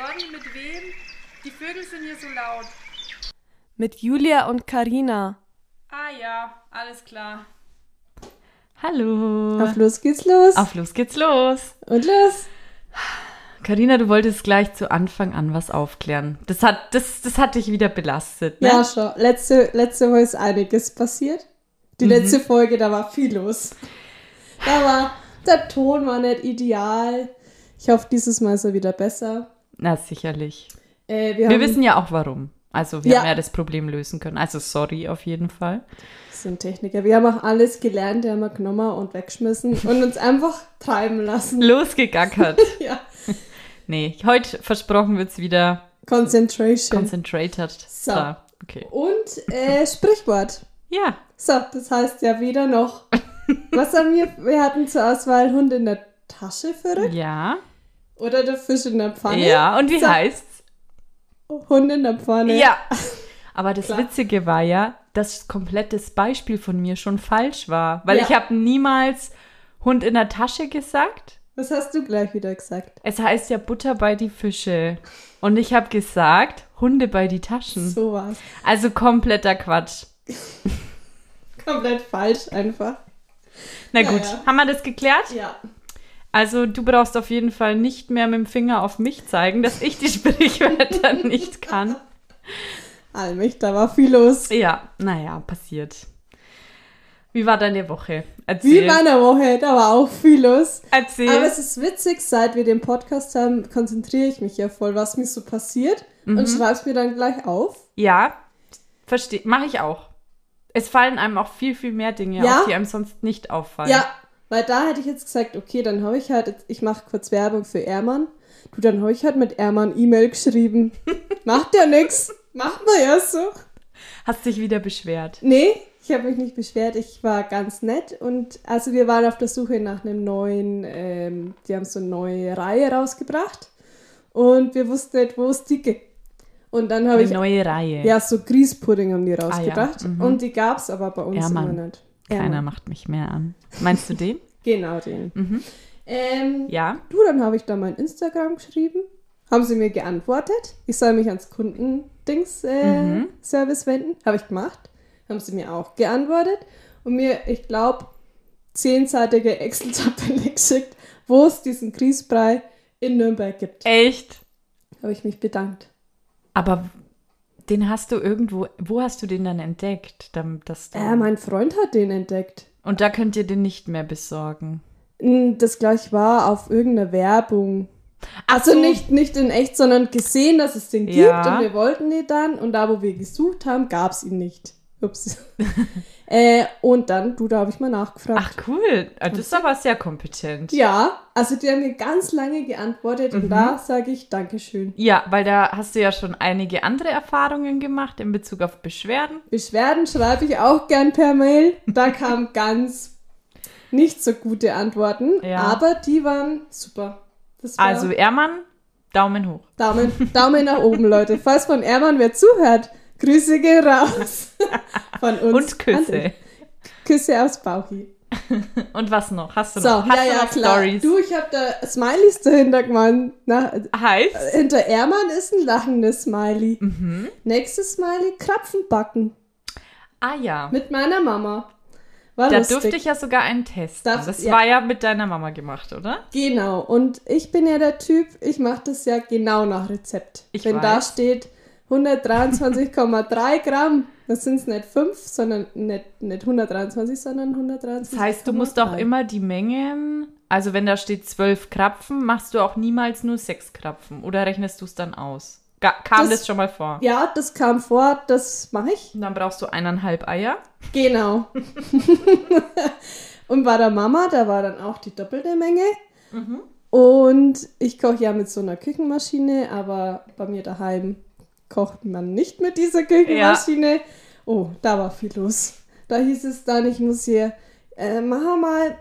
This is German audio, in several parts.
Sorry, mit wem? Die Vögel sind hier so laut. Mit Julia und Karina. Ah ja, alles klar. Hallo. Auf los geht's los. Auf los geht's los. Und los. Karina, du wolltest gleich zu Anfang an was aufklären. Das hat, das, das hat dich wieder belastet, ne? Ja, schon. Letzte, letzte Woche ist einiges passiert. Die Mhm. letzte Folge, da war viel los. Da war, der Ton war nicht ideal. Ich hoffe, dieses Mal ist er wieder besser. Na, sicherlich. Äh, wir Wir wissen ja auch warum. Also wir Ja. haben ja das Problem lösen können. Also sorry auf jeden Fall. wir sind Techniker. Wir haben auch alles gelernt, wir haben wir genommen und weggeschmissen und uns einfach treiben lassen. Losgegackert. Ja. nee, heute versprochen wird's wieder Concentration. concentrated. So. Da, Okay. und äh, Sprichwort. Ja, So, das heißt ja weder noch. Was haben wir? Wir hatten zur Auswahl Hund in der Tasche verrückt ja, oder der Fisch in der Pfanne. ja. Und wie So. heißt's? Hund in der Pfanne. Ja. Aber das Klar. Witzige war ja, dass komplettes Beispiel von mir schon falsch war. Weil Ja. ich habe niemals Hund in der Tasche gesagt. Was hast du gleich wieder gesagt? Es heißt ja Butter bei die Fische. Und ich habe gesagt, Hunde bei die Taschen. So war's. Also kompletter Quatsch. Komplett falsch einfach. Na Ja, gut, haben wir das geklärt? Ja. Also du brauchst auf jeden Fall nicht mehr mit dem Finger auf mich zeigen, dass ich die Sprichwörter nicht kann. Allmächt, da war viel los. Ja, naja, passiert. Wie war deine Woche? Erzähl. Wie in meiner Woche, da war auch viel los. Erzähl. Aber es ist witzig, seit wir den Podcast haben, konzentriere ich mich ja voll, was mir so passiert Mhm. und schreib's mir dann gleich auf. Ja, verstehe. Mache ich auch. Es fallen einem auch viel, viel mehr Dinge Ja? auf, die einem sonst nicht auffallen. Ja, weil da hätte ich jetzt gesagt, okay, dann habe ich halt, ich mache kurz Werbung für Ermann. Du, dann habe ich halt mit Ermann E-Mail geschrieben. Macht ja nix. Macht man ja so. Hast dich wieder beschwert. Nee, ich habe mich nicht beschwert. Ich war ganz nett und also wir waren auf der Suche nach einem neuen, ähm, die haben so eine neue Reihe rausgebracht und wir wussten nicht, wo es die gibt. Und dann habe Eine ich, neue Reihe. ja, so Grießpudding haben die rausgebracht mhm. und die gab es aber bei uns Ja, immer nicht. Keiner Ermann. macht mich mehr an. Meinst du den? Genau den. Ähm, Ja. Du, dann habe ich da mein Instagram geschrieben. Haben sie mir geantwortet. Ich soll mich ans Kundendings äh, Mhm. Wenden. Habe ich gemacht. Haben sie mir auch geantwortet. Und mir, ich glaube, zehnseitige Excel-Tabelle geschickt, wo es diesen Grießbrei in Nürnberg gibt. Echt? Habe ich mich bedankt. Aber den hast du irgendwo, wo hast du den dann entdeckt? Dass Äh, mein Freund hat den entdeckt. Und da könnt ihr den nicht mehr besorgen. Das gleich war auf irgendeiner Werbung. Ach Also so. nicht, nicht in echt, sondern gesehen, dass es den gibt Ja. und wir wollten ihn dann und da, wo wir gesucht haben, gab es ihn nicht. Ups. äh, und dann, du, da habe ich mal nachgefragt. Ach cool, Ah, das ist aber sehr kompetent. Ja, also die haben mir ganz lange geantwortet Mhm. und da sage ich Dankeschön. Ja, weil da hast du ja schon einige andere Erfahrungen gemacht in Bezug auf Beschwerden. Beschwerden schreibe ich auch gern per Mail. Da kamen ganz nicht so gute Antworten, Ja. aber die waren super. War Also Ermann, Daumen hoch. Daumen, Daumen nach oben, Leute. Falls von Ermann wer zuhört, Grüße gehen raus. Von uns. Und Küsse. Küsse aufs Bauchi. Und was noch? Hast du So, noch, hast ja, du ja, noch klar. Stories? Du, ich habe da Smileys dahinter gemacht. Na, Heißt? hinter Ermann ist ein lachendes Smiley. Mhm. Nächstes Smiley, Krapfen backen. Ah ja. Mit meiner Mama. War Da lustig. durfte ich ja sogar einen testen. Darf- das ja. war ja mit deiner Mama gemacht, oder? Genau. Und ich bin ja der Typ, ich mache das ja genau nach Rezept. Ich Wenn da weiß. steht 123,3 Gramm, das sind es nicht 5, sondern nicht, nicht 123, sondern 123. Das heißt, du musst auch immer die Mengen, also wenn da steht zwölf Krapfen, machst du auch niemals nur sechs Krapfen. Oder rechnest du es dann aus? Ga kam das, Das- schon mal vor? Ja, das kam vor, das mache ich. Und dann brauchst du eineinhalb Eier. Genau. Und bei der Mama, da war dann auch die doppelte Menge. Mhm. Und ich koche ja mit so einer Küchenmaschine, aber bei mir daheim kocht man nicht mit dieser Küchenmaschine. Oh, da war viel los. Da hieß es dann, ich muss hier, äh, mach mal,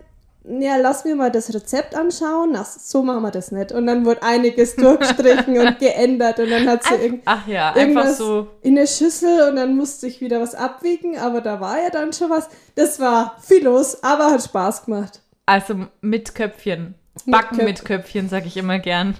ja, lass mir mal das Rezept anschauen. Ach, so machen wir das nicht. Und dann wurde einiges durchgestrichen und geändert und dann hat sie irgend Ach ja, irgendwas so. in eine Schüssel und dann musste ich wieder was abwiegen, aber da war ja dann schon was. Das war viel los, aber hat Spaß gemacht. Also mit Köpfchen. Mit Backen Köpf- mit Köpfchen, sag ich immer gern.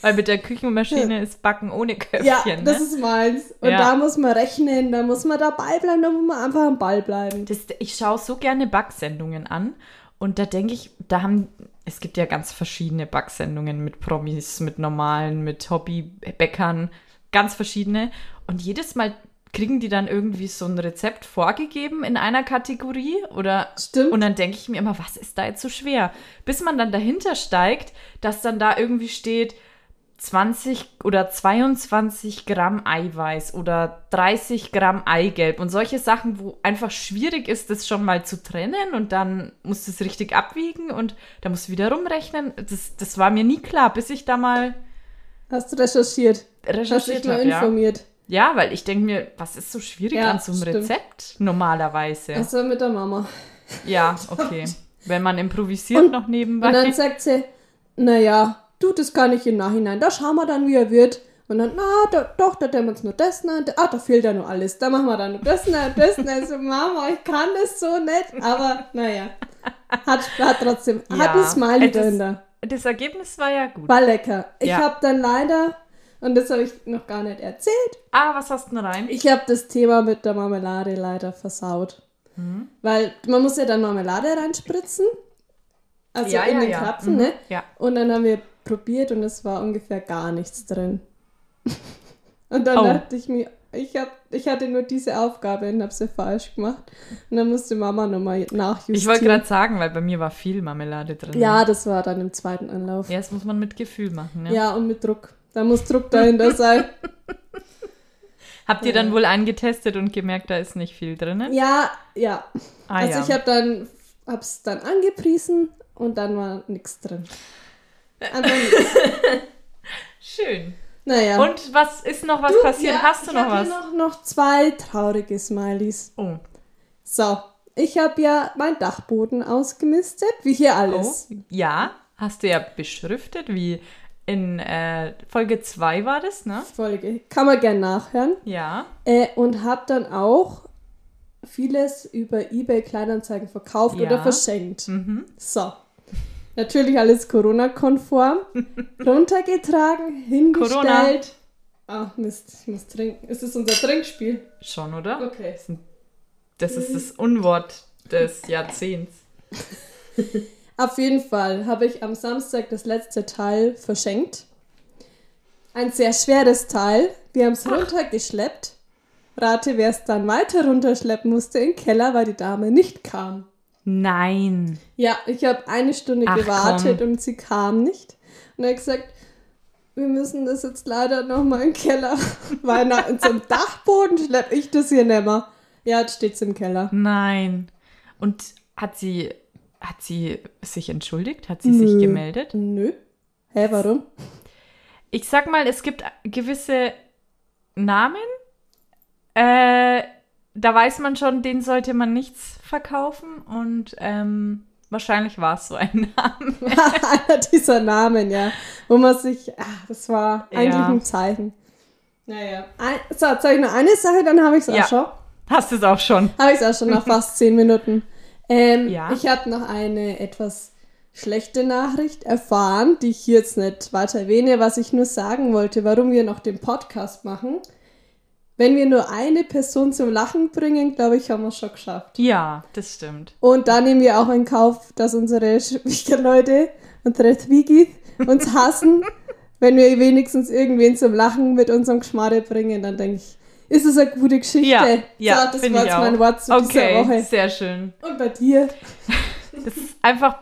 Weil mit der Küchenmaschine ist Backen ohne Köpfchen. Ja, das ne? ist meins. Und Ja. da muss man rechnen, da muss man dabei bleiben, da muss man einfach am Ball bleiben. Das, ich schaue so gerne Backsendungen an und da denke ich, da haben, es gibt ja ganz verschiedene Backsendungen mit Promis, mit normalen, mit Hobbybäckern, ganz verschiedene. Und jedes Mal kriegen die dann irgendwie so ein Rezept vorgegeben in einer Kategorie oder Stimmt. und dann denke ich mir immer, was ist da jetzt so schwer? Bis man dann dahinter steigt, dass dann da irgendwie steht 20 oder 22 Gramm Eiweiß oder 30 Gramm Eigelb und solche Sachen, wo einfach schwierig ist, das schon mal zu trennen und dann musst du es richtig abwiegen und da musst du wieder rumrechnen. Das, das war mir nie klar, bis ich da mal Hast du recherchiert? Hast dich recherchiert mal habe. Ja. informiert? ja, weil ich denke mir, was ist so schwierig Ja, an so einem stimmt. Rezept normalerweise? Also mit der Mama. Ja, okay. Wenn man improvisiert Und- noch nebenbei. Und dann sagt sie, naja, du, das kann ich im Nachhinein, da schauen wir dann, wie er wird. Und dann, na, da, doch, da tun wir uns nur das, da, ah, da fehlt ja nur alles. Da machen wir dann nur das, na, das, na. Also, Mama, ich kann das so nicht. Aber, naja, hat, hat trotzdem, hat Ja, ein Smiley drin da. das Ergebnis war ja gut. War lecker. Ich Ja. habe dann leider, und das habe ich noch gar nicht erzählt, Ah, was hast du denn rein? ich habe das Thema mit der Marmelade leider versaut. Mhm. Weil man muss ja dann Marmelade reinspritzen. Also Ja, in ja, den ja. Krapfen, Mhm. ne? Ja. Und dann haben wir probiert und es war ungefähr gar nichts drin. und dann Oh. dachte ich mir, ich, hab, ich hatte nur diese Aufgabe und habe sie falsch gemacht. Und dann musste Mama nochmal nachjustieren. Ich wollte gerade sagen, weil bei mir war viel Marmelade drin. Ja, das war dann im zweiten Anlauf. Ja, das muss man mit Gefühl machen. Ne? Ja, und mit Druck. Da muss Druck dahinter sein. Habt ihr dann wohl eingetestet und gemerkt, da ist nicht viel drin? Ja, ja. Ah, also ja. ich habe dann hab's dann angepriesen und dann war nichts drin. Schön. Naja. Und was ist noch was Du, passiert? ja, Hast du ich noch was? Hier noch, noch zwei traurige Smileys. Oh. So, ich habe ja meinen Dachboden ausgemistet, wie hier oh. alles. Ja, hast du ja beschriftet, wie in äh, Folge 2 war das, ne? Folge. Kann man gerne nachhören. Ja. Äh, und habe dann auch vieles über eBay Kleinanzeigen verkauft Ja. oder verschenkt. Mhm. So. Natürlich alles Corona-konform. runtergetragen, hingestellt. Ach Mist, ich muss trinken. Ist das unser Trinkspiel? Schon, oder? Okay. Das ist das Unwort des Jahrzehnts. Auf jeden Fall habe ich am Samstag das letzte Teil verschenkt. Ein sehr schweres Teil. Wir haben es runtergeschleppt. Rate, wer es dann weiter runterschleppen musste in den Keller, weil die Dame nicht kam. Nein. Ja, ich habe eine Stunde Ach, gewartet komm. und sie kam nicht. Und er hat gesagt, wir müssen das jetzt leider nochmal im Keller, weil nach unserem Dachboden schleppe ich das hier nicht mehr. Ja, jetzt steht's im Keller. Nein. Und hat sie, hat sie sich entschuldigt? Hat sie sich Nö. gemeldet? Nö. Hä, warum? Ich sag mal, es gibt gewisse Namen, äh, da weiß man schon, denen sollte man nichts verkaufen und ähm, wahrscheinlich war es so ein Name. Einer dieser Namen, ja. Wo man sich, ah, das war eigentlich Ja. ein Zeichen. Naja. Ein, so, sag ich noch eine Sache, dann habe ich es auch Ja. schon. Hast du es auch schon? Habe ich es auch schon nach fast zehn Minuten. Ähm, Ja. Ich habe noch eine etwas schlechte Nachricht erfahren, die ich hier jetzt nicht weiter erwähne, was ich nur sagen wollte, warum wir noch den Podcast machen. Wenn wir nur eine Person zum Lachen bringen, glaube ich, haben wir es schon geschafft. Ja, das stimmt. Und da nehmen wir auch in Kauf, dass unsere Schwiegerleute, unsere Twigis uns hassen. Wenn wir wenigstens irgendwen zum Lachen mit unserem Geschmarre bringen, dann denke ich, ist es eine gute Geschichte. Ja, ja, so, das war jetzt mein Wort zu Okay, dieser Woche. sehr schön. Und bei dir? Das ist einfach,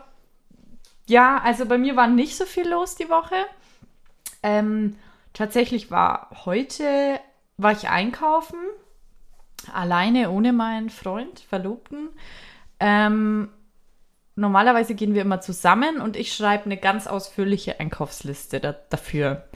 ja, also bei mir war nicht so viel los die Woche. Ähm, tatsächlich war heute, war ich einkaufen, alleine ohne meinen Freund, Verlobten. Ähm, normalerweise gehen wir immer zusammen und ich schreibe eine ganz ausführliche Einkaufsliste da, dafür.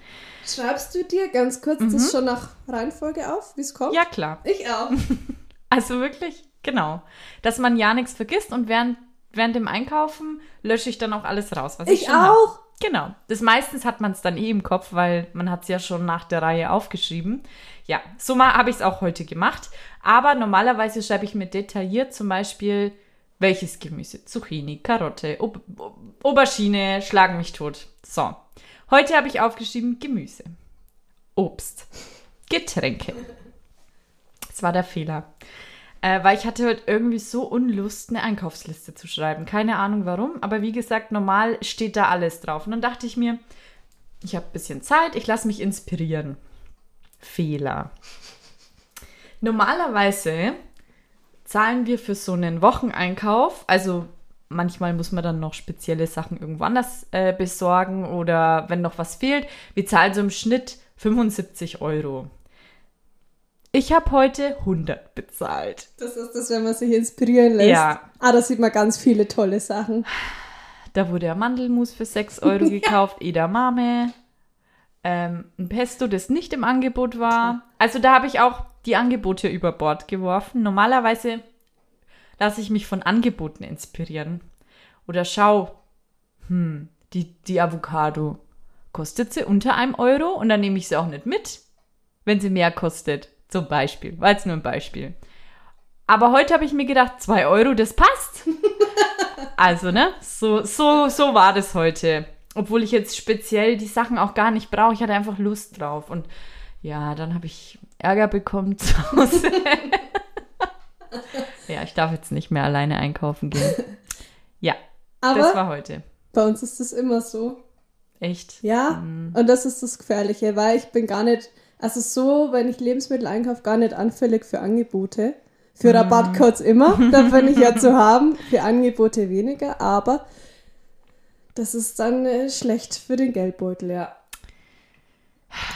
Schreibst du dir ganz kurz das schon nach Reihenfolge auf, wie es kommt? Mhm. Ja, klar. Ich auch. Also wirklich, genau. Dass man ja nichts vergisst und während, während dem Einkaufen lösche ich dann auch alles raus, was ich, Ich schon hab. auch. Genau. Das meistens hat man es dann eh im Kopf, weil man hat es ja schon nach der Reihe aufgeschrieben. Ja, so mal habe ich es auch heute gemacht. Aber normalerweise schreibe ich mir detailliert zum Beispiel, welches Gemüse, Zucchini, Karotte, Ob- Aubergine, schlagen mich tot. So. Heute habe ich aufgeschrieben Gemüse, Obst, Getränke. Das war der Fehler. Äh, weil ich hatte heute irgendwie so Unlust, eine Einkaufsliste zu schreiben. Keine Ahnung warum, aber wie gesagt, normal steht da alles drauf. Und dann dachte ich mir, ich habe ein bisschen Zeit, ich lasse mich inspirieren. Fehler. Normalerweise zahlen wir für so einen Wocheneinkauf, also manchmal muss man dann noch spezielle Sachen irgendwo anders äh, besorgen oder wenn noch was fehlt, wir zahlen so im Schnitt 75 Euro. Ich habe heute 100 bezahlt. Das ist das, wenn man sich inspirieren lässt. Ja. Ah, da sieht man ganz viele tolle Sachen. Da wurde ein Mandelmus für 6 Euro gekauft, Edamame, ähm, ein Pesto, das nicht im Angebot war. Also da habe ich auch die Angebote über Bord geworfen. Normalerweise lasse ich mich von Angeboten inspirieren. Oder schau, hm, die, die Avocado, kostet sie unter einem Euro und dann nehme ich sie auch nicht mit, wenn sie mehr kostet. Zum Beispiel, war jetzt nur ein Beispiel. Aber heute habe ich mir gedacht, 2 Euro, das passt. also, ne, so, so, so war das heute. Obwohl ich jetzt speziell die Sachen auch gar nicht brauche. Ich hatte einfach Lust drauf. Und ja, dann habe ich Ärger bekommen zu Hause. ja, ich darf jetzt nicht mehr alleine einkaufen gehen. Ja, Aber das war heute. bei uns ist das immer so. Echt. Ja, und das ist das Gefährliche, weil ich bin gar nicht, also so, wenn ich Lebensmittel einkaufe, gar nicht anfällig für Angebote. Für Rabattcodes immer, da bin ich ja zu haben, für Angebote weniger, aber das ist dann äh, schlecht für den Geldbeutel, ja.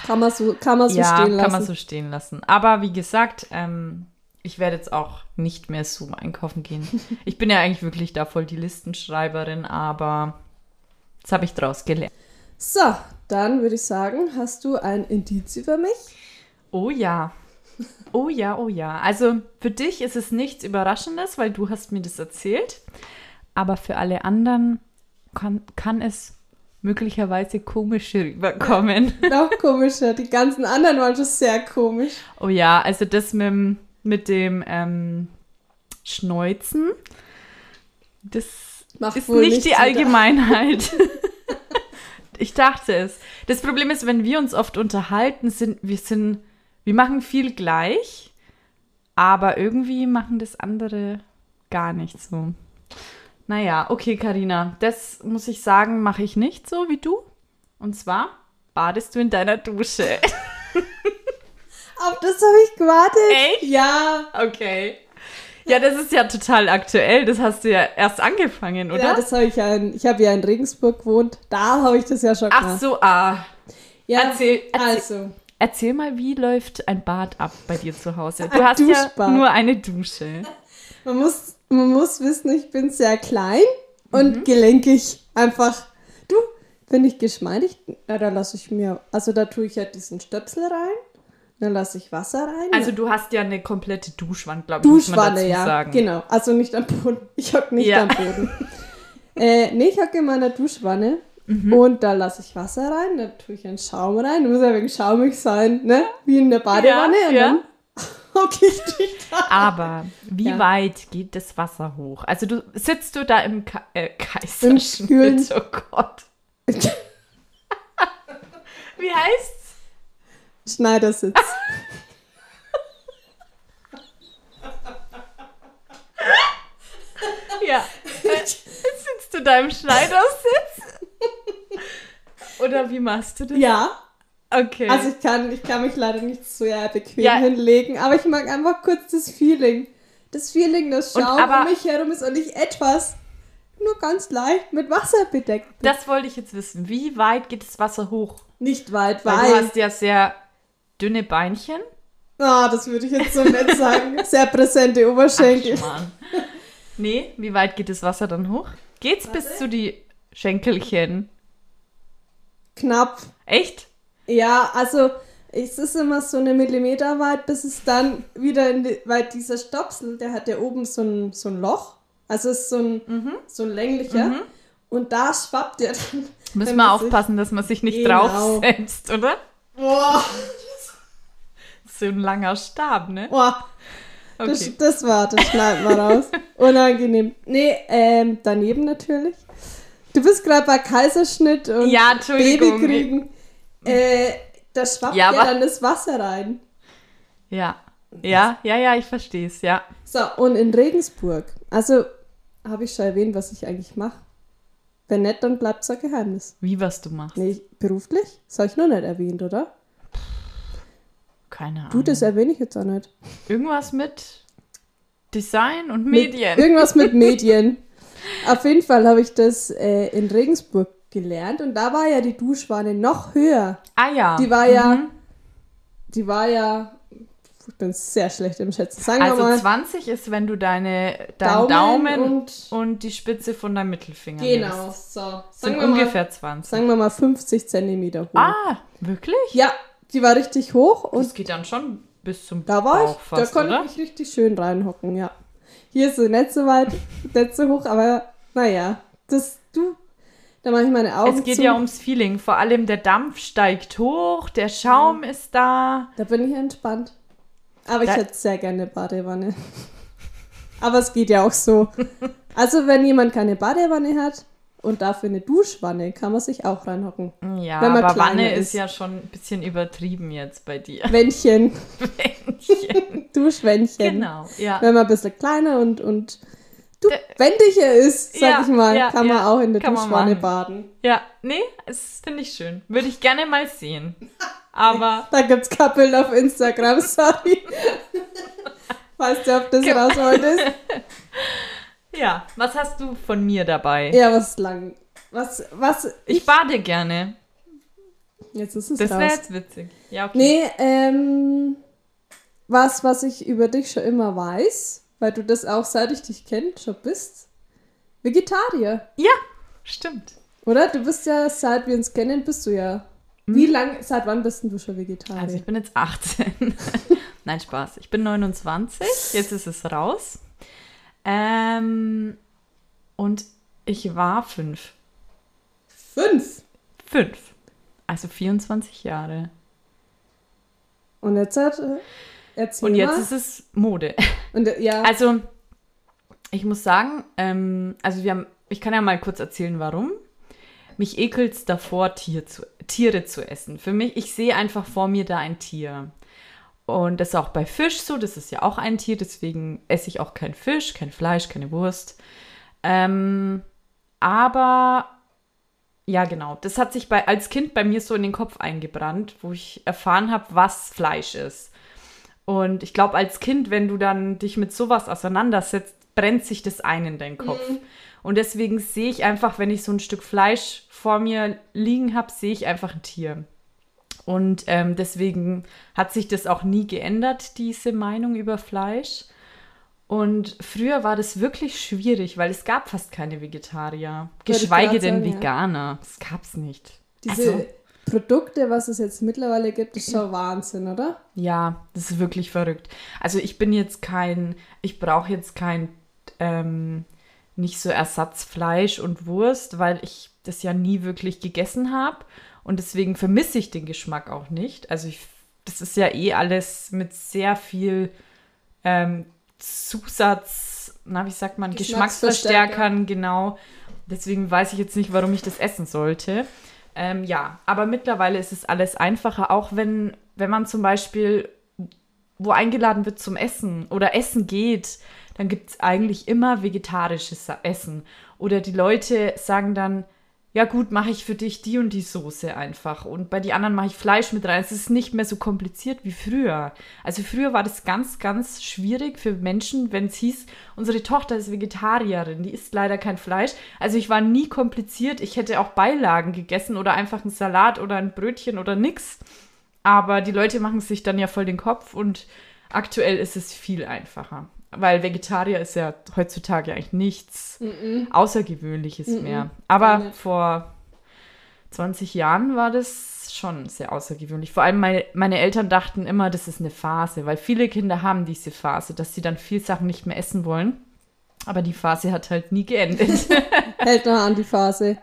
Kann man so, kann man so ja, stehen lassen. kann man so stehen lassen. Aber wie gesagt, ähm, ich werde jetzt auch nicht mehr so einkaufen gehen. Ich bin ja eigentlich wirklich da voll die Listenschreiberin, aber das habe ich draus gelernt. So, dann würde ich sagen, hast du ein Indiz über mich? Oh ja. Oh ja, oh ja. Also für dich ist es nichts Überraschendes, weil du hast mir das erzählt. Aber für alle anderen kann, kann es möglicherweise komisch rüberkommen. Noch komischer, die ganzen anderen waren schon sehr komisch. Oh ja, also das mit, dem- mit dem ähm, Schneuzen, das Macht ist nicht die Allgemeinheit. ich dachte es. Das Problem ist, wenn wir uns oft unterhalten, sind wir sind, wir machen viel gleich, aber irgendwie machen das andere gar nicht so. Naja, okay, Karina, das muss ich sagen, mache ich nicht so wie du. Und zwar badest du in deiner Dusche. Auf das habe ich gewartet. Echt? Ja. Okay. Ja, das ist ja total aktuell. Das hast du ja erst angefangen, oder? Ja, das habe ich ja in, ich habe ja in Regensburg gewohnt. Da habe ich das ja schon Ach gemacht. so, ah. ja, erzähl- erzähl- also, Erzähl mal, wie läuft ein Bad ab bei dir zu Hause? Ein Du hast ja Duschbad. nur eine Dusche. man muss, man muss wissen, ich bin sehr klein und Mhm. gelenkig. Einfach, du, bin ich geschmeidig, ja, da lasse ich mir, also da tue ich ja diesen Stöpsel rein, dann lasse ich Wasser rein. Also du hast ja eine komplette Duschwand, glaube ich, muss man Duschwanne, dazu ja. sagen. Genau, also nicht am Boden. Ich hock nicht Ja. am Boden. äh, nee, ich hocke in meiner Duschwanne Mhm. und da lasse ich Wasser rein, da tue ich einen Schaum rein. Da muss ja wenig schaumig sein, ne? Wie in der Badewanne. Ja, und ja. dann hocke ich dich da. Aber wie Ja. weit geht das Wasser hoch? Also du sitzt du da im Ka äh, Im Kaiserschnitt, kühlen- oh Gott. wie heißt's? Schneidersitz. Ja. Äh, sitzt du da im Schneidersitz? Oder wie machst du das? ja, Okay. also ich kann, ich kann mich leider nicht so ja, bequem Ja. hinlegen, aber ich mag einfach kurz das Feeling. Das Feeling, Und Schaum um mich herum ist und ich etwas nur ganz leicht mit Wasser bedeckt bin. das wollte ich jetzt wissen. Wie weit geht das Wasser hoch? Nicht weit, Weil weit. du hast ja sehr dünne Beinchen. Ah, das würde ich jetzt so nett sagen. Sehr präsente Oberschenkel. Ach. Nee, wie weit geht das Wasser dann hoch? Geht's bis zu die Schenkelchen? Knapp. Echt? Ja, also es ist immer so eine Millimeter weit, bis es dann wieder in die, weil dieser Stopsel, der hat ja oben so ein, so ein Loch. Also es ist so ein, Mhm. so ein länglicher. Und da schwappt der dann. Müssen wir aufpassen, dass man sich nicht Genau. draufsetzt, oder? Boah, So ein langer Stab, ne? boah. Das, Okay. das war, das schneiden wir raus. Unangenehm. Nee, ähm, daneben natürlich. Du bist gerade bei Kaiserschnitt und Ja. Babykriegen. Äh, da schwappt Ja, ja, dann das Wasser rein. Ja. Ja, ja, ja, ich verstehe es, ja. So, und in Regensburg. Also, habe ich schon erwähnt, was ich eigentlich mache. Wenn nicht, dann bleibt es ein Geheimnis. Wie was du machst. Nee, beruflich? Das habe ich noch nicht erwähnt, oder? Keine Ahnung. Du, das erwähne ich jetzt auch nicht. Irgendwas mit Design und Mit- Medien. Irgendwas mit Medien. Auf jeden Fall habe ich das äh, in Regensburg gelernt und da war ja die Duschwanne noch höher. ah ja. Die war ja, Mhm. die war ja, ich bin sehr schlecht im Schätzen. Sagen wir Also mal, 20 ist, wenn du deine, deinen Daumen, und, und, die Spitze von deinem Mittelfinger genau, nimmst. so. Sind Sagen wir, mal, ungefähr 20. sagen wir mal 50 Zentimeter hoch. ah, wirklich? Ja, die war richtig hoch und Das geht dann schon bis zum da war Bauch ich, fast, da konnte oder? ich mich richtig schön reinhocken, ja. Hier ist sie nicht so weit, nicht so hoch, aber naja, das, du, da mache ich meine Augen Es geht zu. ja ums Feeling. Vor allem der Dampf steigt hoch, der Schaum ist da. Da bin ich entspannt. Aber ich Da- hätte sehr gerne eine Badewanne. Aber es geht ja auch so. Also, wenn jemand keine Badewanne hat und dafür eine Duschwanne, kann man sich auch reinhocken. Ja, aber Wanne ist. ist. ja schon ein bisschen übertrieben jetzt bei dir. Wändchen, Wändchen. Duschwändchen. genau, ja. Wenn man ein bisschen kleiner und, und du Der- wendiger ist, sag Ja, ich mal, ja, kann man ja, auch in der Duschwanne baden. Ja, nee, das finde ich schön. Würde ich gerne mal sehen. Aber Da gibt's Kappeln auf Instagram, sorry. weißt du, ob das raus wolltest? Ja, was hast du von mir dabei? Ja, was lang. Was, was, Ich bade gerne. jetzt ist es Das wäre jetzt witzig. Ja, okay. Nee, ähm, was, was ich über dich schon immer weiß, weil du das auch seit ich dich kenne schon bist. Vegetarier, Ja, stimmt. oder? Du bist ja, seit wir uns kennen, bist du ja. Wie lang, seit wann bist du schon Vegetarier? Also ich bin jetzt 18. Nein, Spaß. Ich bin 29. Jetzt ist es raus. Ähm, und ich war fünf. Fünf. Fünf. Also 24 Jahre. Und jetzt hat, äh, erzähl Und jetzt mal. ist es Mode. Und äh, ja, Also, ich muss sagen, ähm, also wir haben, ich kann ja mal kurz erzählen, warum. Mich ekelt es davor, Tier zu, Tiere zu essen. Für mich, ich sehe einfach vor mir da ein Tier. Und das ist auch bei Fisch so, das ist ja auch ein Tier, deswegen esse ich auch kein Fisch, kein Fleisch, keine Wurst. Ähm, aber ja, genau, das hat sich bei, als Kind bei mir so in den Kopf eingebrannt, wo ich erfahren habe, was Fleisch ist. Und ich glaube, als Kind, wenn du dann dich mit sowas auseinandersetzt, brennt sich das ein in deinen Kopf. Und deswegen sehe ich einfach, wenn ich so ein Stück Fleisch vor mir liegen habe, sehe ich einfach ein Tier. Und ähm, deswegen hat sich das auch nie geändert, diese Meinung über Fleisch. Und früher war das wirklich schwierig, weil es gab fast keine Vegetarier. Geschweige denn sagen, ja. Veganer. Das gab's nicht. diese also- Produkte, was es jetzt mittlerweile gibt, ist schon Wahnsinn, oder? Ja, das ist wirklich verrückt. Also ich bin jetzt kein, ich brauche jetzt kein, ähm, nicht so Ersatzfleisch und Wurst, weil ich das ja nie wirklich gegessen habe und deswegen vermisse ich den Geschmack auch nicht. Also ich, das ist ja eh alles mit sehr viel ähm, Zusatz, na wie sagt man, Geschmacksverstärker. Geschmacksverstärkern, genau. Deswegen weiß ich jetzt nicht, warum ich das essen sollte. Ähm, ja, aber mittlerweile ist es alles einfacher, auch wenn, wenn man zum Beispiel wo eingeladen wird zum Essen oder Essen geht, dann gibt es eigentlich immer vegetarisches Essen. Oder die Leute sagen dann, ja gut, mache ich für dich die und die Soße einfach. Und bei die anderen mache ich Fleisch mit rein. Es ist nicht mehr so kompliziert wie früher. Also früher war das ganz, ganz schwierig für Menschen, wenn es hieß, unsere Tochter ist Vegetarierin, die isst leider kein Fleisch. Also ich war nie kompliziert. Ich hätte auch Beilagen gegessen oder einfach einen Salat oder ein Brötchen oder nix. Aber die Leute machen sich dann ja voll den Kopf und aktuell ist es viel einfacher. Weil Vegetarier ist ja heutzutage eigentlich nichts Außergewöhnliches mehr. gar Aber vor 20 Jahren war das schon sehr außergewöhnlich. Vor allem meine, meine Eltern dachten immer, das ist eine Phase, weil viele Kinder haben diese Phase, dass sie dann viel Sachen nicht mehr essen wollen. Aber die Phase hat halt nie geendet. Hält noch an die Phase.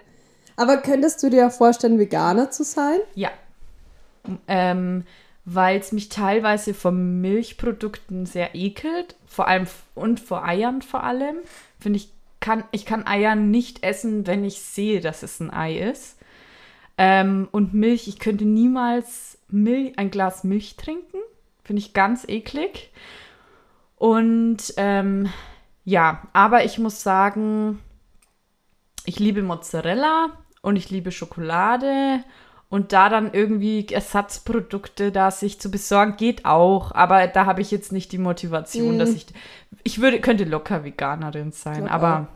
Aber könntest du dir vorstellen, Veganer zu sein? Ja. Ähm, weil es mich teilweise vor Milchprodukten sehr ekelt, vor allem und vor Eiern vor allem. Finde ich, kann, ich kann Eier nicht essen, wenn ich sehe, dass es ein Ei ist. Ähm, und Milch, ich könnte niemals Mil ein Glas Milch trinken. Finde ich ganz eklig. Und ähm, ja, aber ich muss sagen, ich liebe Mozzarella und ich liebe Schokolade und da dann irgendwie Ersatzprodukte da sich zu besorgen, geht auch. Aber da habe ich jetzt nicht die Motivation, Mm. dass ich. Ich würde, könnte locker Veganerin sein, Glaub aber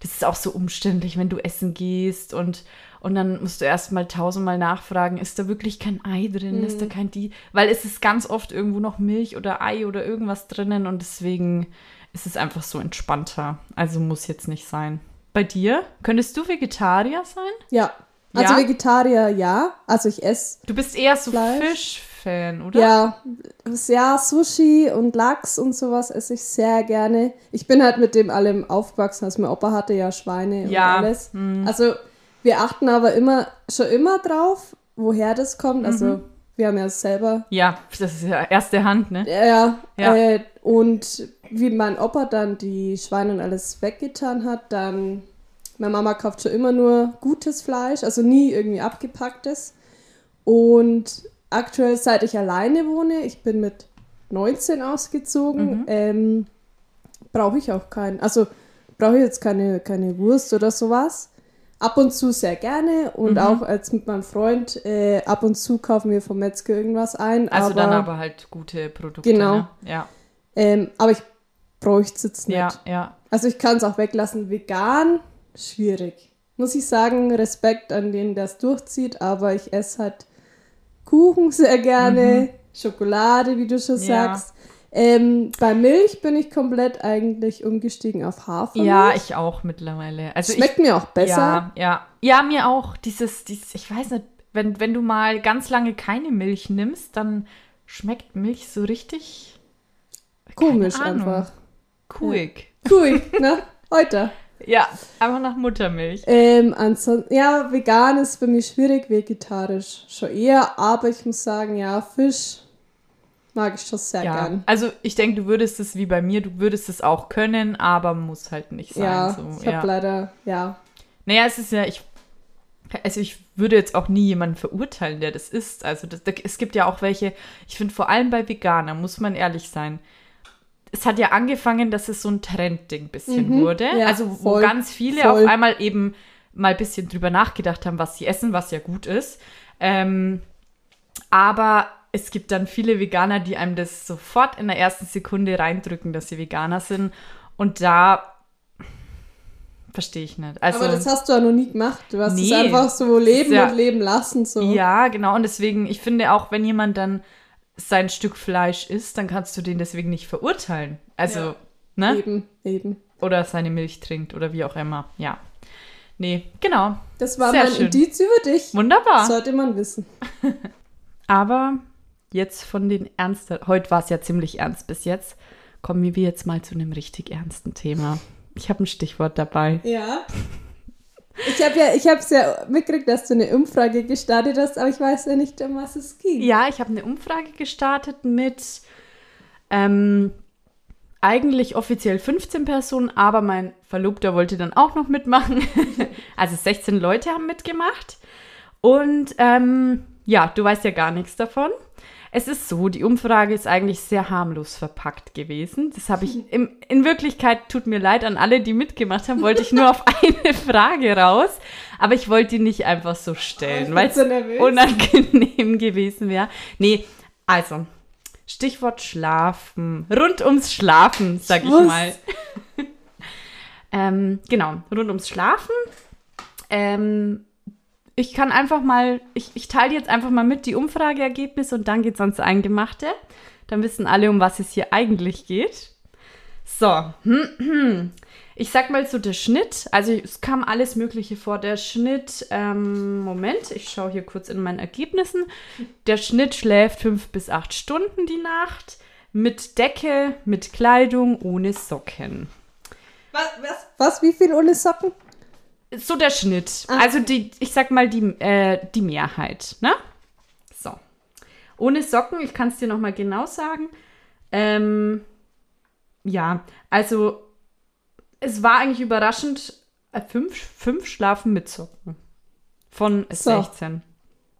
das ist auch so umständlich, wenn du essen gehst und, und dann musst du erstmal tausendmal nachfragen, ist da wirklich kein Ei drin, ist da Mm. kein die. Weil es ist ganz oft irgendwo noch Milch oder Ei oder irgendwas drinnen und deswegen ist es einfach so entspannter. Also muss jetzt nicht sein. Bei dir? Könntest du Vegetarier sein? Ja. Also Ja? Vegetarier, ja. Also ich esse Du bist eher so? Fischfan, oder? Ja, ja, Sushi und Lachs und sowas esse ich sehr gerne. Ich bin halt mit dem allem aufgewachsen. Also mein Opa hatte ja Schweine Ja, und alles. hm. Also wir achten aber immer schon immer drauf, woher das kommt. Also Mhm. wir haben ja selber Ja, das ist ja erste Hand, ne? ja, Ja. Äh, und wie mein Opa dann die Schweine und alles weggetan hat, dann meine Mama kauft schon immer nur gutes Fleisch, also nie irgendwie abgepacktes. Und aktuell, seit ich alleine wohne, ich bin mit 19 ausgezogen, Mhm. ähm, brauche ich auch keinen. Also brauche ich jetzt keine, keine Wurst oder sowas. Ab und zu sehr gerne und Mhm. auch als mit meinem Freund, äh, ab und zu kaufen wir vom Metzger irgendwas ein. Also aber, dann aber halt gute Produkte. Genau. Ne? Ja, Ähm, aber ich bräuchte es jetzt nicht. ja, ja. Also ich kann es auch weglassen. Vegan, schwierig. Muss ich sagen, Respekt an den, der es durchzieht, aber ich esse halt Kuchen sehr gerne, Schokolade, wie du schon Mhm. Ja. sagst. Ähm, bei Milch bin ich komplett eigentlich umgestiegen auf Hafermilch. Ja, ich auch mittlerweile. Also Schmeckt mir auch ich, besser. Ja, ja. Ja, mir auch. Dieses, dieses, ich weiß nicht, wenn, wenn du mal ganz lange keine Milch nimmst, dann schmeckt Milch so richtig Komisch einfach. kuig. Cool, ne? Heute. Ja, einfach nach Muttermilch. Ähm, ansonsten, ja, vegan ist bei mir schwierig, vegetarisch schon eher, aber ich muss sagen, ja, Fisch mag ich schon sehr Ja, gern. also ich denke, du würdest es wie bei mir, du würdest es auch können, aber muss halt nicht sein. Ja, so, ich ja. habe leider, ja, Naja, es ist ja, ich, also ich würde jetzt auch nie jemanden verurteilen, der das isst. Also das, da, es gibt ja auch welche, ich finde vor allem bei Veganern, muss man ehrlich sein, es hat ja angefangen, dass es so ein Trendding bisschen Mhm, wurde. ja, also wo voll, ganz viele voll. auf einmal eben mal ein bisschen drüber nachgedacht haben, was sie essen, was ja gut ist. Ähm, aber es gibt dann viele Veganer, die einem das sofort in der ersten Sekunde reindrücken, dass sie Veganer sind. Und da verstehe ich nicht. Also, aber das hast du ja noch nie gemacht. Du hast Nee, es einfach so leben ja- und leben lassen. So. Ja, genau. Und deswegen, ich finde auch, wenn jemand dann sein Stück Fleisch isst, dann kannst du den deswegen nicht verurteilen. Also, Ja. ne? Eben, eben. Oder seine Milch trinkt oder wie auch immer. Ja. Nee, genau. Das war Sehr mein schön. Indiz über dich. Wunderbar. Sollte man wissen. Aber jetzt von den ernsten, heute war es ja ziemlich ernst bis jetzt, kommen wir jetzt mal zu einem richtig ernsten Thema. Ich habe ein Stichwort dabei. Ja. Ich habe ja, ich habe es ja mitgekriegt, dass du eine Umfrage gestartet hast, aber ich weiß ja nicht, um was es ging. Ja, ich habe eine Umfrage gestartet mit ähm, eigentlich offiziell 15 Personen, aber mein Verlobter wollte dann auch noch mitmachen. also 16 Leute haben mitgemacht. Und ähm, ja, du weißt ja gar nichts davon. Es ist so, die Umfrage ist eigentlich sehr harmlos verpackt gewesen. Das habe ich im, in Wirklichkeit, tut mir leid an alle, die mitgemacht haben, wollte ich nur auf eine Frage raus. Aber ich wollte die nicht einfach so stellen, ich weil bin so unangenehm gewesen wäre. Nee, also, Stichwort Schlafen. Rund ums Schlafen, sag ich Was? mal. ähm, genau, rund ums Schlafen. Ähm, ich kann einfach mal, ich, ich teile jetzt einfach mal mit die Umfrageergebnisse und dann geht's ans Eingemachte. Dann wissen alle, um was es hier eigentlich geht. So, ich sag mal so der Schnitt. Also es kam alles Mögliche vor. Der Schnitt, ähm, Moment, ich schaue hier kurz in meinen Ergebnissen. Der Schnitt schläft fünf bis acht Stunden die Nacht. Mit Decke, mit Kleidung, ohne Socken. Was, was? Was, wie viel ohne Socken? So der Schnitt. Ah. Also die, ich sag mal die, äh, die Mehrheit, ne? So. Ohne Socken, ich kann es dir noch mal genau sagen. Ähm, ja, also es war eigentlich überraschend, äh, fünf, fünf schlafen mit Socken. Von So. 16.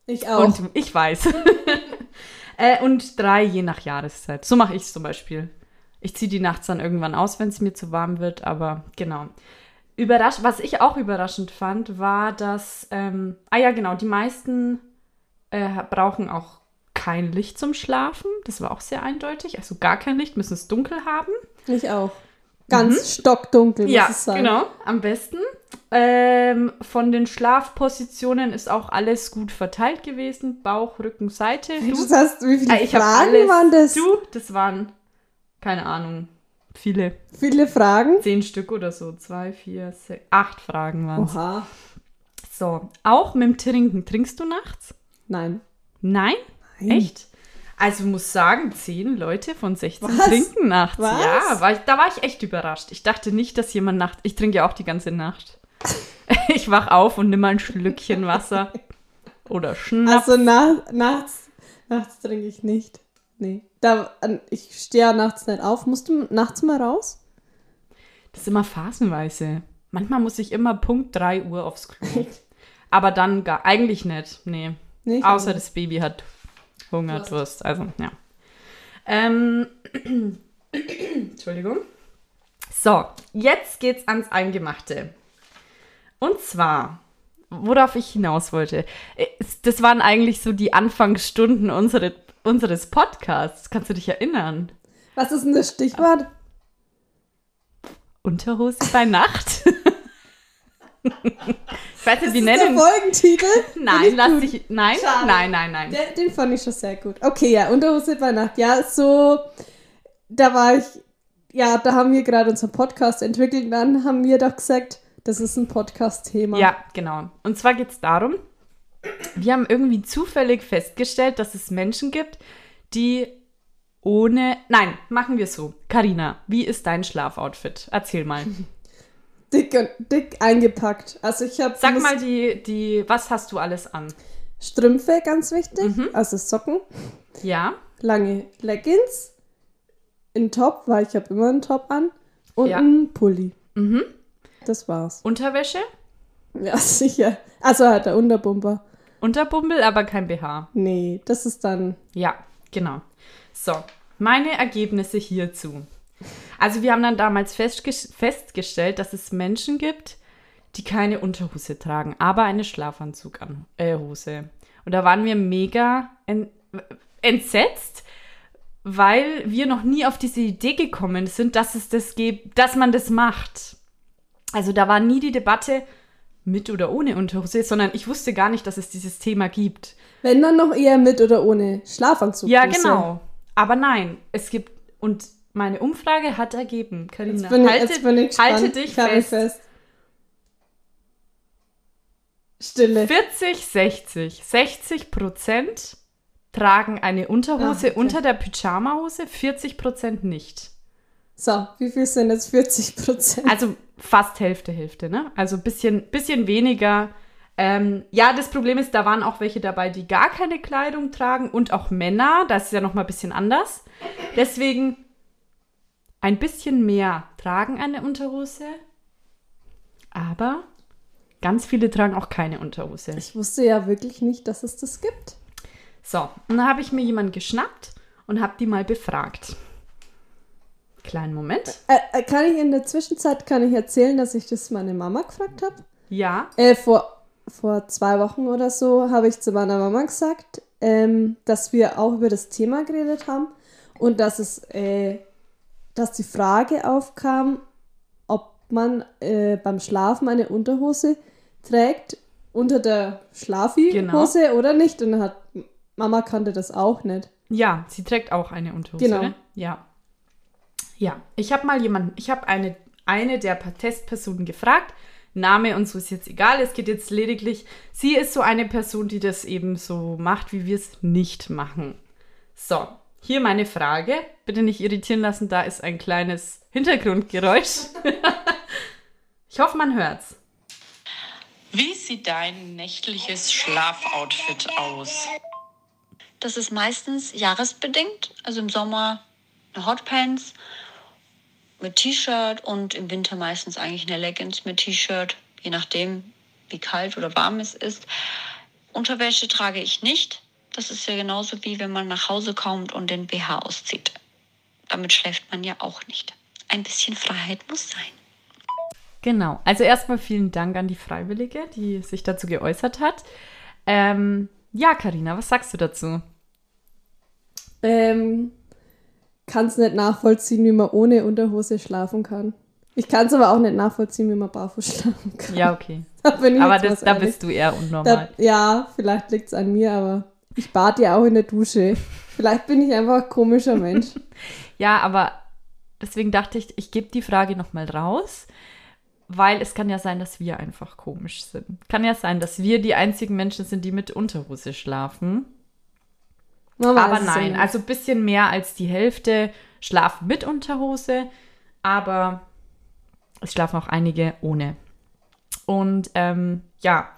Ich auch. Und ich weiß. äh, und drei je nach Jahreszeit. So mache ich es zum Beispiel. Ich ziehe die nachts dann irgendwann aus, wenn es mir zu warm wird, aber genau. Überrasch was ich auch überraschend fand, war, dass, ähm, ah ja, genau, die meisten äh, brauchen auch kein Licht zum Schlafen. Das war auch sehr eindeutig. Also gar kein Licht, müssen es dunkel haben. ich auch. Ganz stockdunkel muss Mhm. Ja, es sein. genau, am besten. Ähm, von den Schlafpositionen ist auch alles gut verteilt gewesen. Bauch, Rücken, Seite. Du Du, hast, wie viele äh, ich habe Fragen waren das? Du, das waren, keine Ahnung, viele. Viele Fragen? Zehn Stück oder so. Zwei, vier, sechs, acht Fragen waren es. Oha. So, auch mit dem Trinken. Trinkst du nachts? Nein. Nein? Nein. Echt? Also muss sagen, zehn Leute von 16 Was? trinken nachts. Was? Ja, war ich, da war ich echt überrascht. Ich dachte nicht, dass jemand nachts. Ich trinke ja auch die ganze Nacht. ich wach auf und nimm mal ein Schlückchen Wasser. Oder Schnaps. Also na, nachts, nachts trinke ich nicht. Nee. Da, ich stehe ja nachts nicht auf. Musst du nachts mal raus? Das ist immer phasenweise. Manchmal muss ich immer Punkt 3 Uhr aufs Klo. Aber dann gar, eigentlich nicht. Nee. Nicht? Außer das Baby hat Hunger, Durst. Durst. Also, ja. Ähm, Entschuldigung. So, jetzt geht's ans Eingemachte. Und zwar, worauf ich hinaus wollte. äh, Das waren eigentlich so die Anfangsstunden unsere, unseres Podcasts. Kannst du dich erinnern? Was ist denn das Stichwort? Unterhose bei Nacht? ich weiß nicht, wie ist der nennen. Folgentitel? Nein, lass dich. Nein, Schade. nein, nein, nein. Den, den fand ich schon sehr gut. Okay, ja, Unterhose bei Nacht. Ja, so, da war ich, ja, da haben wir gerade unseren Podcast entwickelt und dann haben wir doch gesagt, das ist ein Podcast-Thema. Ja, genau. Und zwar geht es darum, wir haben irgendwie zufällig festgestellt, dass es Menschen gibt, die ohne. Nein, machen wir so. Karina, wie ist dein Schlafoutfit? Erzähl mal. Dick, dick eingepackt. Also ich habe Sag mal die, die, was hast du alles an? Strümpfe, ganz wichtig. Mhm. Also Socken, Ja, lange Leggings, ein Top, weil ich habe immer einen Top an und Ja. ein Pulli. Mhm. Das war's. Unterwäsche, Ja, sicher. Also halt der Unterbumper. Unterbumbel, aber kein BH. Nee, das ist dann Ja, genau. So, meine Ergebnisse hierzu. Also wir haben dann damals festges festgestellt, dass es Menschen gibt, die keine Unterhose tragen, aber eine Schlafanzug an äh. Und da waren wir mega en entsetzt, weil wir noch nie auf diese Idee gekommen sind, dass es das gibt, dass man das macht. Also da war nie die Debatte mit oder ohne Unterhose, sondern ich wusste gar nicht, dass es dieses Thema gibt. Wenn dann noch eher mit oder ohne Schlafanzug. Ja, genau. Aber nein, es gibt und meine Umfrage hat ergeben, Karina, halte, halte dich fest. fest. Stille. 40, 60. 60 Prozent tragen eine Unterhose Ah, okay. unter der Pyjamahose, 40 Prozent nicht. So, wie viel sind jetzt 40 Prozent? Also fast Hälfte, Hälfte, ne? Also bisschen, bisschen weniger. Ähm, ja, das Problem ist, da waren auch welche dabei, die gar keine Kleidung tragen und auch Männer. Das ist ja noch mal ein bisschen anders. Deswegen ein bisschen mehr tragen eine Unterhose, aber ganz viele tragen auch keine Unterhose. Ich wusste ja wirklich nicht, dass es das gibt. So, und dann habe ich mir jemanden geschnappt und habe die mal befragt. Kleinen Moment. Äh, äh, kann ich in der Zwischenzeit kann ich erzählen, dass ich das meine Mama gefragt habe? Ja, Äh, vor, vor zwei Wochen oder so habe ich zu meiner Mama gesagt, ähm, dass wir auch über das Thema geredet haben und dass es, äh, dass die Frage aufkam, ob man äh, beim Schlafen eine Unterhose trägt unter der Schlafi-Hose oder nicht. Und hat Mama kannte das auch nicht. Ja, sie trägt auch eine Unterhose. Genau. Ne? Ja. Ja, ich habe mal jemanden, ich habe eine, eine der Testpersonen gefragt. Name und so ist jetzt egal. Es geht jetzt lediglich, sie ist so eine Person, die das eben so macht, wie wir es nicht machen. So, hier meine Frage. Bitte nicht irritieren lassen, da ist ein kleines Hintergrundgeräusch. ich hoffe, man hört's. Wie sieht dein nächtliches Schlafoutfit aus? Das ist meistens jahresbedingt. Also im Sommer eine Hotpants mit T-Shirt und im Winter meistens eigentlich eine Leggings mit T-Shirt, je nachdem, wie kalt oder warm es ist. Unterwäsche trage ich nicht. Das ist ja genauso wie wenn man nach Hause kommt und den BH auszieht. Damit schläft man ja auch nicht. Ein bisschen Freiheit muss sein. Genau. Also erstmal vielen Dank an die Freiwillige, die sich dazu geäußert hat. Ähm, ja, Karina, was sagst du dazu? Ähm, kann es nicht nachvollziehen, wie man ohne Unterhose schlafen kann. Ich kann es aber auch nicht nachvollziehen, wie man barfuß schlafen kann. Ja, okay. Da Aber das, da ehrlich. bist du eher Da, unnormal. ja, vielleicht liegt es an mir, aber ich bad ja auch in der Dusche. Vielleicht bin ich einfach ein komischer Mensch. Ja, aber deswegen dachte ich, ich gebe die Frage nochmal raus, weil es kann ja sein, dass wir einfach komisch sind. Kann ja sein, dass wir die einzigen Menschen sind, die mit Unterhose schlafen. Aber nein, also ein bisschen mehr als die Hälfte schlafen mit Unterhose, aber es schlafen auch einige ohne. Und ähm, ja,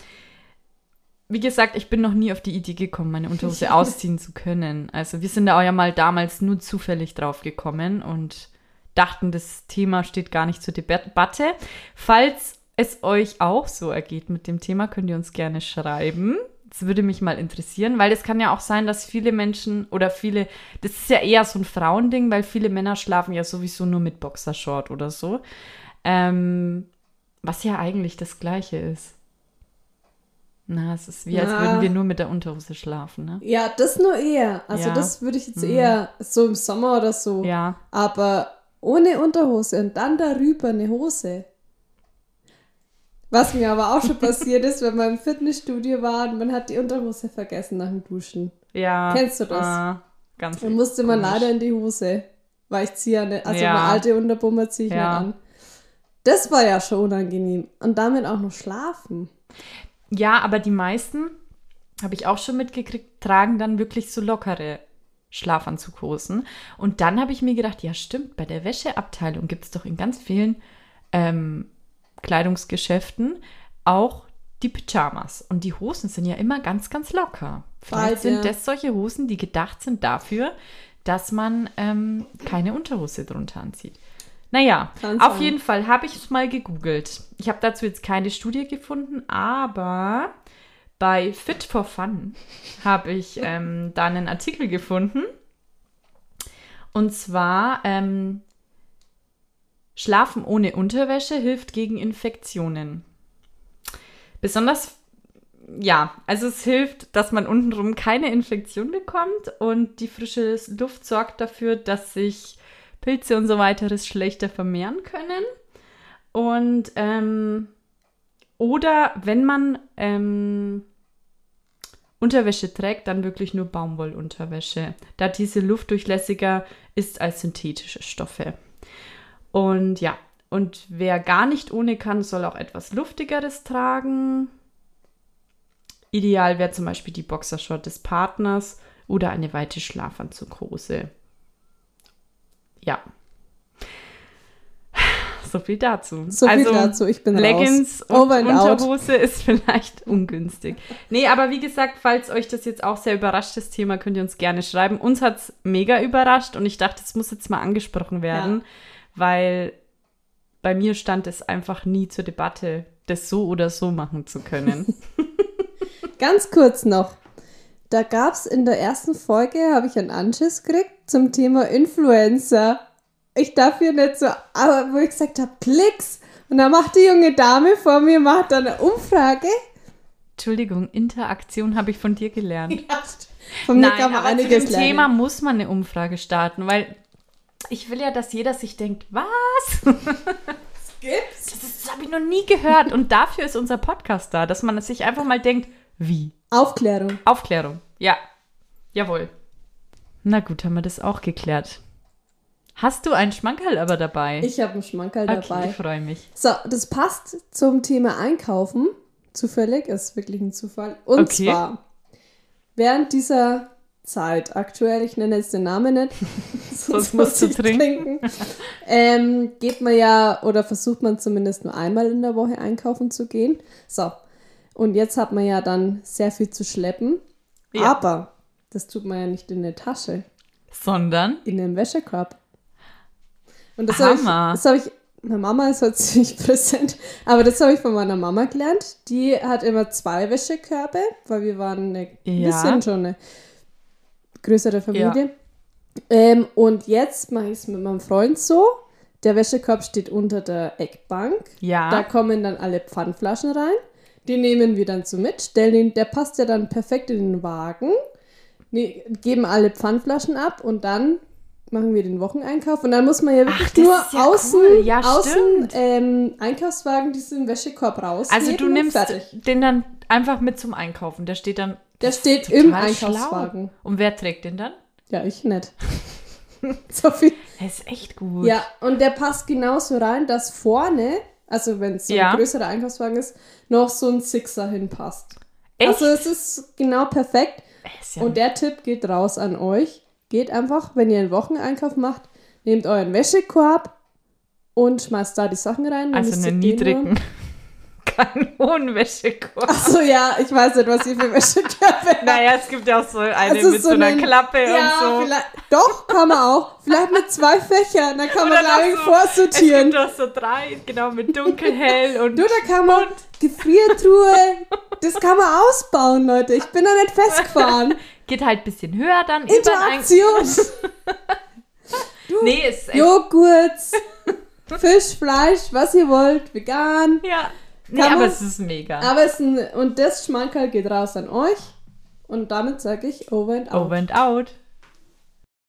wie gesagt, ich bin noch nie auf die Idee gekommen, meine Unterhose ausziehen zu können. Also wir sind da auch ja mal damals nur zufällig drauf gekommen und dachten, das Thema steht gar nicht zur Debatte. Falls es euch auch so ergeht mit dem Thema, könnt ihr uns gerne schreiben. Das würde mich mal interessieren, weil es kann ja auch sein, dass viele Menschen oder viele, das ist ja eher so ein Frauending, weil viele Männer schlafen ja sowieso nur mit Boxershort oder so. Ähm, was ja eigentlich das Gleiche ist. Na, es ist wie, als Na. würden wir nur mit der Unterhose schlafen, ne? Ja, das nur eher. Also Ja. das würde ich jetzt Mhm. eher so im Sommer oder so. Ja, Aber ohne Unterhose und dann darüber eine Hose. Was mir aber auch schon passiert ist, wenn man im Fitnessstudio war und man hat die Unterhose vergessen nach dem Duschen. ja. Kennst du das? Ah, ganz Dann musste man komisch. leider in die Hose. Weil ich ziehe ja nicht, also Ja. eine alte Unterbummer ziehe ich Ja. nicht an. Das war ja schon unangenehm. Und damit auch noch schlafen. Ja, aber die meisten, habe ich auch schon mitgekriegt, tragen dann wirklich so lockere Schlafanzughosen. Und dann habe ich mir gedacht, ja stimmt, bei der Wäscheabteilung gibt es doch in ganz vielen ähm, Kleidungsgeschäften auch die Pyjamas. Und die Hosen sind ja immer ganz, ganz locker. Vielleicht Bald, sind ja. das solche Hosen, die gedacht sind dafür, dass man ähm, keine Unterhose drunter anzieht. Naja, Kann auf sein. jeden Fall habe ich es mal gegoogelt. Ich habe dazu jetzt keine Studie gefunden, aber bei Fit for Fun habe ich ähm, da einen Artikel gefunden. Und zwar ähm, Schlafen ohne Unterwäsche hilft gegen Infektionen. Besonders, ja, also es hilft, dass man untenrum keine Infektion bekommt und die frische Luft sorgt dafür, dass sich Pilze und so weiteres schlechter vermehren können. Und ähm, oder wenn man ähm, Unterwäsche trägt, dann wirklich nur Baumwollunterwäsche, da diese luftdurchlässiger ist als synthetische Stoffe. Und ja, und wer gar nicht ohne kann, soll auch etwas Luftigeres tragen. Ideal wäre zum Beispiel die Boxershort des Partners oder eine weite Schlafanzughose. Ja. So viel dazu. So viel also, dazu, ich bin Leggings raus. und and out. Unterhose ist vielleicht ungünstig. Nee, aber wie gesagt, falls euch das jetzt auch sehr überrascht, das Thema, könnt ihr uns gerne schreiben. Uns hat es mega überrascht und ich dachte, es muss jetzt mal angesprochen werden, weil bei mir stand es einfach nie zur Debatte, das so oder so machen zu können. Ganz kurz noch. Da gab es in der ersten Folge, habe ich einen Anschiss gekriegt zum Thema Influencer. Ich darf hier nicht so, aber wo ich gesagt habe, Klicks. Und dann macht die junge Dame vor mir, macht dann eine Umfrage. Entschuldigung, Interaktion habe ich von dir gelernt. Von mir Nein, kann man aber zu einiges dem lernen. Thema muss man eine Umfrage starten, weil ich will ja, dass jeder sich denkt, was? Gibt's? Das, ist- das habe ich noch nie gehört. Und dafür ist unser Podcast da, dass man sich einfach mal denkt, wie? Aufklärung. Aufklärung. Ja. Jawohl. Na gut, haben wir das auch geklärt. Hast du einen Schmankerl aber dabei? Ich habe einen Schmankerl okay, dabei. ich freue mich. So, das passt zum Thema Einkaufen. Zufällig, ist wirklich ein Zufall. Und Okay. zwar, während dieser Zeit, aktuell, ich nenne jetzt den Namen nicht, Sonst musst du ich trinken. ähm, geht man ja oder versucht man zumindest nur einmal in der Woche einkaufen zu gehen. So, und jetzt hat man ja dann sehr viel zu schleppen. Ja. Aber das tut man ja nicht in der Tasche, Sondern, in den Wäschekorb. Und das habe ich, das hab ich, meine Mama ist halt ziemlich präsent, aber das habe ich von meiner Mama gelernt. Die hat immer zwei Wäschekörbe, weil wir waren eine, wir Ja. sind schon eine größere Familie. Ähm, und jetzt mache ich es mit meinem Freund so. Der Wäschekorb steht unter der Eckbank. Ja. Da kommen dann alle Pfandflaschen rein. Die nehmen wir dann so mit, stellen ihn, der passt ja dann perfekt in den Wagen. Ne, geben alle Pfandflaschen ab und dann machen wir den Wocheneinkauf. Und dann muss man ja wirklich das nur ja außen, cool. Ja, außen ähm, Einkaufswagen diesen Wäschekorb raus. Also du nimmst Fertig. den dann einfach mit zum Einkaufen. Der steht dann. Der steht im Einkaufswagen. Schlau. Und wer trägt den dann? Ja, ich nicht. so viel. Der ist echt gut. Ja, und der passt genauso rein, dass vorne, also wenn es so Ja. ein größerer Einkaufswagen ist, noch so ein Sixer hinpasst. Echt? Also es ist genau perfekt. Ist ja Und der Tipp geht raus an euch. Geht einfach, wenn ihr einen Wocheneinkauf macht, nehmt euren Wäschekorb und schmeißt da die Sachen rein. also einen nur- niedrigen, keinen hohen Wäschekorb. Achso, ja, ich weiß nicht, was ihr für Wäschekörbe. Naja, es gibt ja auch so eine Also mit so, einer einen- Klappe ja, und so. Doch, kann man auch. Vielleicht mit zwei Fächern. Dann kann man Oder noch gleich so- Es vorsortieren. gibt auch so drei, genau, mit dunkel, hell und Du, da kann man Gefriertruhe, das kann man ausbauen, Leute. Ich bin da nicht festgefahren. geht halt ein bisschen höher dann. Interaktion. Nee, ist Joghurt, Fisch, Fleisch, was ihr wollt, vegan. ja. Nee, aber man- es ist mega. Aber es ist ein, und das Schmankerl geht raus an euch. Und damit sage ich over and out. Over and out.